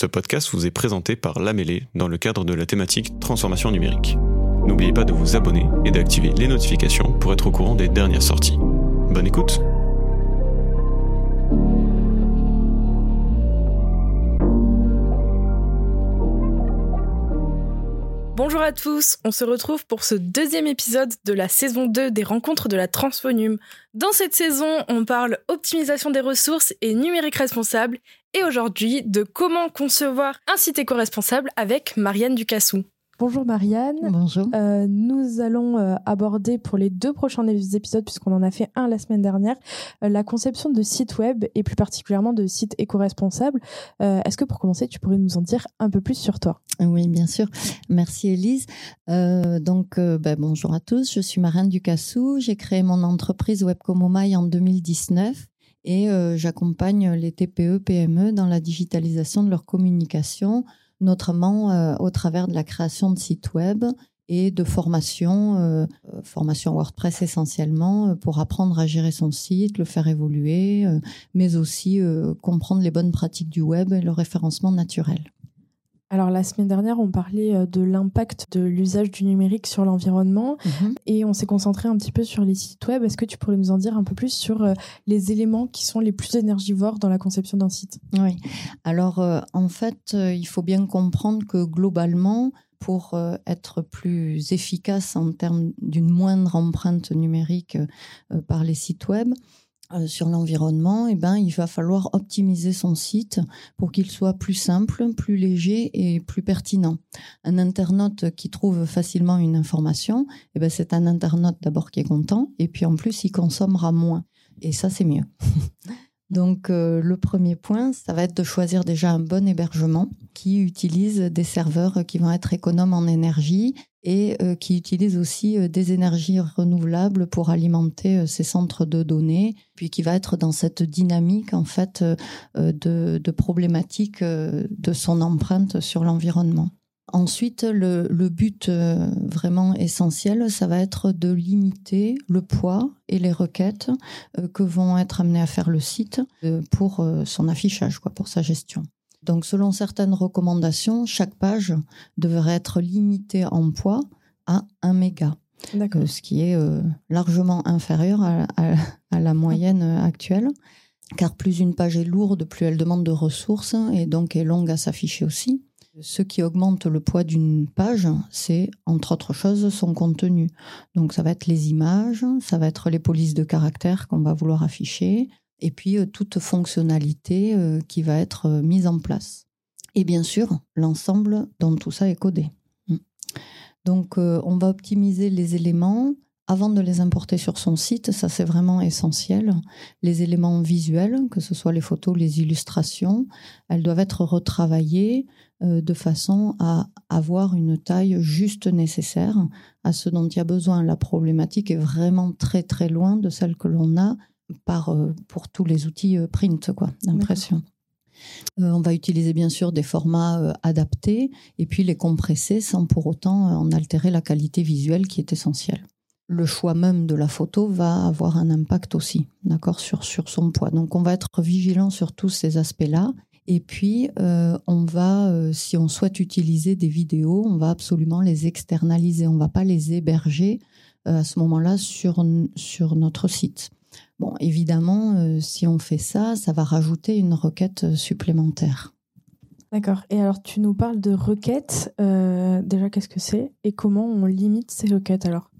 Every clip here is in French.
Ce podcast vous est présenté par Lamélé dans le cadre de la thématique transformation numérique. N'oubliez pas de vous abonner et d'activer les notifications pour être au courant des dernières sorties. Bonne écoute Bonjour à tous, on se retrouve pour ce deuxième épisode de la saison 2 des rencontres de la Transphonium. Dans cette saison, on parle optimisation des ressources et numérique responsable et aujourd'hui de comment concevoir un site éco-responsable avec Marianne Ducassou. Bonjour Marianne. Bonjour. Euh, nous allons euh, aborder pour les deux prochains épisodes, puisqu'on en a fait un la semaine dernière, euh, la conception de sites web et plus particulièrement de sites éco-responsables. Est-ce que pour commencer, tu pourrais nous en dire un peu plus sur toi? Oui, bien sûr. Merci Elise. donc, ben, bonjour à tous. Je suis Marianne Ducassou. J'ai créé mon entreprise Webcomomai en 2019 et j'accompagne les TPE, PME dans la digitalisation de leur communication notamment euh, au travers de la création de sites web et de formation, euh, euh, formation WordPress essentiellement, pour apprendre à gérer son site, le faire évoluer, mais aussi comprendre les bonnes pratiques du web et le référencement naturel. Alors la semaine dernière, on parlait euh, de l'impact de l'usage du numérique sur l'environnement mhm. et on s'est concentré un petit peu sur les sites web. Est-ce que tu pourrais nous en dire un peu plus sur euh, les éléments qui sont les plus énergivores dans la conception d'un site? Oui. Alors euh, en fait, il faut bien comprendre que globalement, pour être plus efficace en termes d'une moindre empreinte numérique par les sites web, euh, sur l'environnement, eh ben, il va falloir optimiser son site pour qu'il soit plus simple, plus léger et plus pertinent. Un internaute qui trouve facilement une information, eh ben, c'est un internaute d'abord qui est content, et puis en plus, il consommera moins. Et ça, c'est mieux. Donc euh, le premier point, ça va être de choisir déjà un bon hébergement qui utilise des serveurs qui vont être économes en énergie et euh, qui utilisent aussi euh, des énergies renouvelables pour alimenter ces centres de données, puis qui va être dans cette dynamique en fait de, de problématique de son empreinte sur l'environnement. Ensuite, le, but euh, vraiment essentiel, ça va être de limiter le poids et les requêtes euh, que vont être amenés à faire le site euh, pour son affichage, quoi, pour sa gestion. Donc, selon certaines recommandations, chaque page devrait être limitée en poids à 1 méga. ce qui est largement inférieur à, à la moyenne actuelle car plus une page est lourde, plus elle demande de ressources et donc est longue à s'afficher aussi. Ce qui augmente le poids d'une page, c'est entre autres choses son contenu. Donc ça va être les images, ça va être les polices de caractère qu'on va vouloir afficher, et puis euh, toute fonctionnalité euh, qui va être euh, mise en place. Et bien sûr, l'ensemble dont tout ça est codé. Hmm. Donc on va optimiser les éléments avant de les importer sur son site, ça c'est vraiment essentiel. Les éléments visuels, que ce soit les photos, les illustrations, elles doivent être retravaillées de façon à avoir une taille juste nécessaire à ce dont il y a besoin. La problématique est vraiment très très loin de celle que l'on a par, euh, pour tous les outils euh, print quoi, d'impression. on va utiliser bien sûr des formats adaptés et puis les compresser sans pour autant en altérer la qualité visuelle qui est essentielle. Le choix même de la photo va avoir un impact aussi, d'accord, sur, sur son poids. Donc on va être vigilant sur tous ces aspects-là et puis, euh, on va, euh, si on souhaite utiliser des vidéos, on va absolument les externaliser. On ne va pas les héberger euh, à ce moment-là sur, sur notre site. Bon, évidemment, si on fait ça, ça va rajouter une requête supplémentaire. D'accord. Et alors, tu nous parles de requêtes. déjà, qu'est-ce que c'est et comment on limite ces requêtes alors?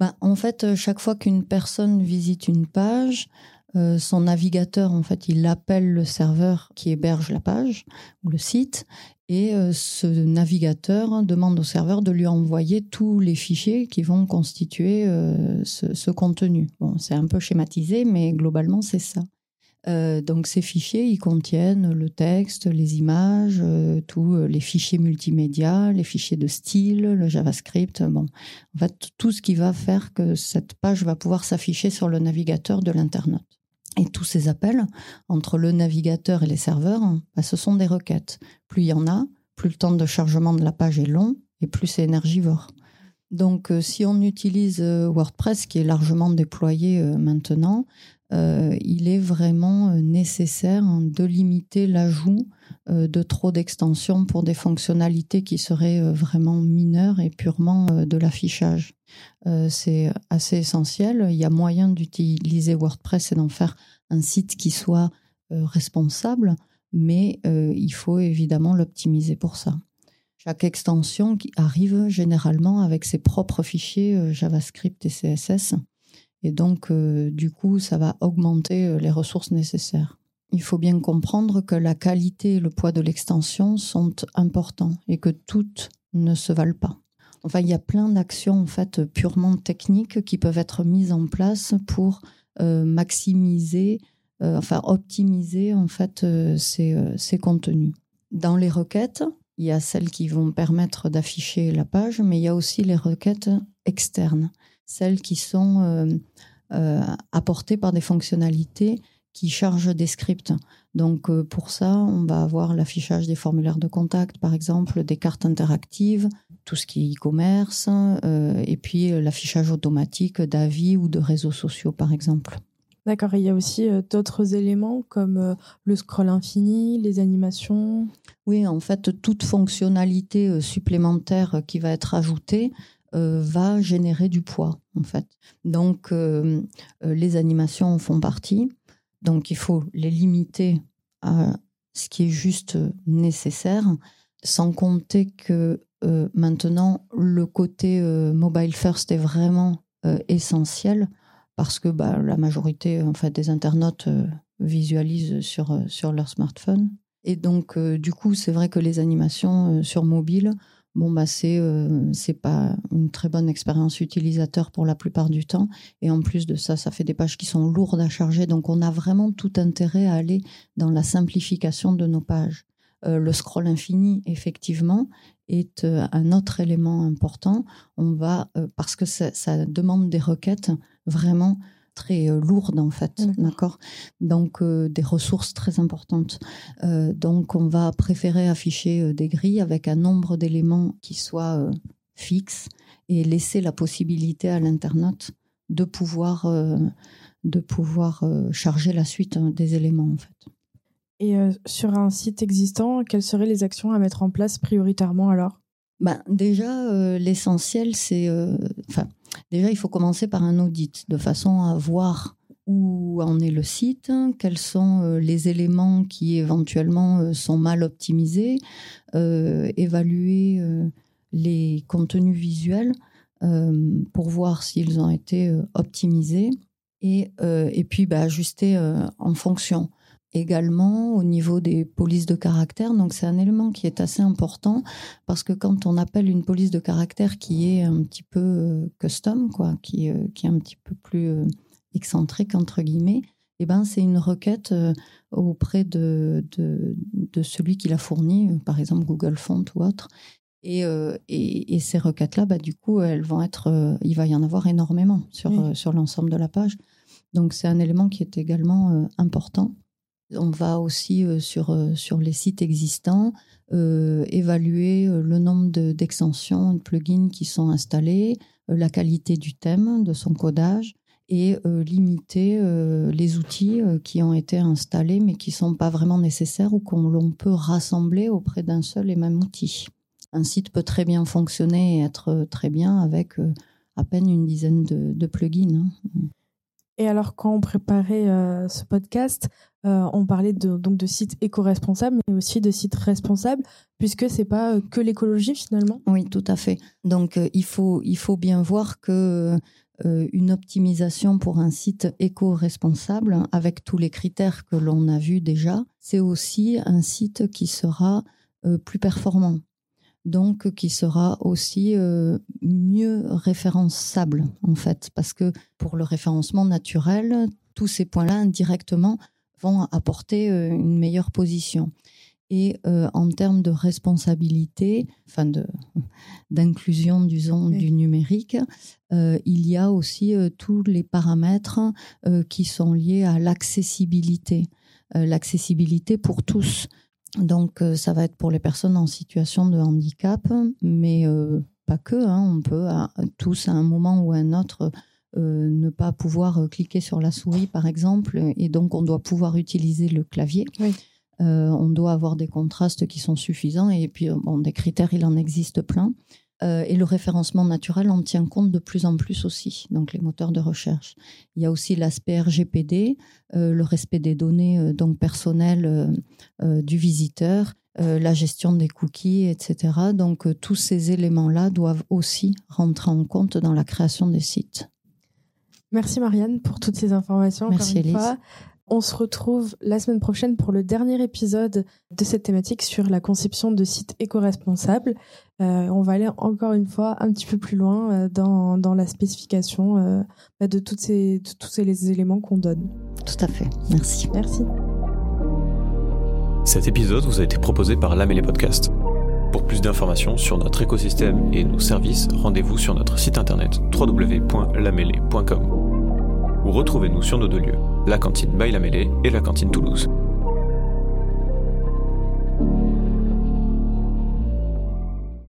Ben, En fait, chaque fois qu'une personne visite une page, euh, son navigateur, en fait, il appelle le serveur qui héberge la page ou le site, et euh, ce navigateur demande au serveur de lui envoyer tous les fichiers qui vont constituer euh, ce, contenu. Bon, c'est un peu schématisé, mais globalement, c'est ça. donc ces fichiers, ils contiennent le texte, les images, tous les fichiers multimédia, les fichiers de style, le JavaScript, bon, en fait tout ce qui va faire que cette page va pouvoir s'afficher sur le navigateur de l'internaute. Et tous ces appels entre le navigateur et les serveurs, bah, ce sont des requêtes. Plus il y en a, plus le temps de chargement de la page est long et plus c'est énergivore. Donc euh, si on utilise euh, WordPress, qui est largement déployé euh, maintenant, il est vraiment nécessaire de limiter l'ajout de trop d'extensions pour des fonctionnalités qui seraient vraiment mineures et purement de l'affichage. C'est assez essentiel. Il y a moyen d'utiliser WordPress et d'en faire un site qui soit responsable, mais il faut évidemment l'optimiser pour ça. Chaque extension qui arrive généralement avec ses propres fichiers JavaScript et CSS. Et donc, du coup, ça va augmenter les ressources nécessaires il faut bien comprendre que la qualité et le poids de l'extension sont importants et que toutes ne se valent pas. Enfin, il y a plein d'actions en fait purement techniques qui peuvent être mises en place pour euh, maximiser, euh, enfin optimiser en fait euh, ces, ces, contenus. Dans les requêtes, il y a celles qui vont permettre d'afficher la page, mais il y a aussi les requêtes externes, celles qui sont apportées par des fonctionnalités qui charge des scripts. Donc euh, pour ça, on va avoir l'affichage des formulaires de contact, par exemple, des cartes interactives, tout ce qui est e-commerce, euh, et puis euh, l'affichage automatique d'avis ou de réseaux sociaux, par exemple. D'accord, il y a aussi d'autres éléments comme le scroll infini, les animations. Oui, en fait, toute fonctionnalité supplémentaire qui va être ajoutée va générer du poids, en fait. Donc, les animations en font partie. Donc il faut les limiter à ce qui est juste nécessaire, sans compter que euh, maintenant le côté euh, mobile first est vraiment euh, essentiel parce que bah, la majorité en fait, des internautes visualisent sur, sur leur smartphone. Et donc du coup c'est vrai que les animations sur mobile bon bah c'est euh, c'est pas une très bonne expérience utilisateur pour la plupart du temps. Et en plus de ça ça fait des pages qui sont lourdes à charger. Donc on a vraiment tout intérêt à aller dans la simplification de nos pages. Euh, le scroll infini effectivement est euh, un autre élément important. On va parce que ça, ça demande des requêtes vraiment très euh, lourde en fait, d'accord Donc euh, des ressources très importantes. Euh, donc on va préférer afficher des grilles avec un nombre d'éléments qui soit fixe et laisser la possibilité à l'internaute de pouvoir de pouvoir charger la suite hein, des éléments en fait. Et sur un site existant, quelles seraient les actions à mettre en place prioritairement alors? Ben, déjà l'essentiel c'est enfin Déjà, il faut commencer par un audit de façon à voir où en est le site, quels sont euh, les éléments qui éventuellement euh, sont mal optimisés, euh, évaluer les contenus visuels pour voir s'ils ont été optimisés et, et puis bah, ajuster en fonction également au niveau des polices de caractère. Donc c'est un élément qui est assez important parce que quand on appelle une police de caractère qui est un petit peu euh, custom, quoi, qui, euh, qui est un petit peu plus euh, excentrique entre guillemets, eh ben c'est une requête auprès de, de, de celui qui l'a fourni, par exemple Google Font ou autre. Et, et, et, ces requêtes-là, bah, du coup, elles vont être, il va y en avoir énormément sur, sur l'ensemble de la page. Donc c'est un élément qui est également important. On va aussi euh, sur, euh, sur les sites existants euh, évaluer le nombre d'extensions, de, plugins qui sont installés, la qualité du thème, de son codage et limiter les outils qui ont été installés mais qui ne sont pas vraiment nécessaires ou qu'on peut rassembler auprès d'un seul et même outil. Un site peut très bien fonctionner et être très bien avec à peine une dizaine de, plugins. Hein. Et alors, quand on préparait ce podcast, euh, on parlait de, donc de sites éco-responsables, mais aussi de sites responsables, puisque c'est pas euh, que l'écologie finalement. Oui, tout à fait. Donc euh, il faut il faut bien voir que une optimisation pour un site éco-responsable, avec tous les critères que l'on a vus déjà, c'est aussi un site qui sera plus performant, donc qui sera aussi mieux référençable en fait, parce que pour le référencement naturel, tous ces points-là indirectement vont apporter euh, une meilleure position. Et euh, en termes de responsabilité, enfin de d'inclusion du, du numérique, euh, il y a aussi tous les paramètres qui sont liés à l'accessibilité, l'accessibilité pour tous. Donc ça va être pour les personnes en situation de handicap, mais pas que. Hein, on peut tous à un moment ou à un autre ne pas pouvoir euh, cliquer sur la souris, par exemple, et donc on doit pouvoir utiliser le clavier. on doit avoir des contrastes qui sont suffisants et puis bon, des critères, il en existe plein. Euh, et le référencement naturel en tient compte de plus en plus aussi, donc les moteurs de recherche. Il y a aussi l'aspect RGPD, euh, le respect des données euh, donc personnelles du visiteur, la gestion des cookies, etc. Donc tous ces éléments-là doivent aussi rentrer en compte dans la création des sites. Merci Marianne pour toutes ces informations. Merci Elise. On se retrouve la semaine prochaine pour le dernier épisode de cette thématique sur la conception de sites éco-responsables. Euh, on va aller encore une fois un petit peu plus loin euh, dans, la spécification euh, bah, de, toutes ces, tous ces éléments qu'on donne. Tout à fait. Merci. Merci. Cet épisode vous a été proposé par Lamélé Podcast. Pour plus d'informations sur notre écosystème et nos services, rendez-vous sur notre site internet www.lamélé.com ou retrouvez-nous sur nos deux lieux, la cantine Baila et la cantine Toulouse.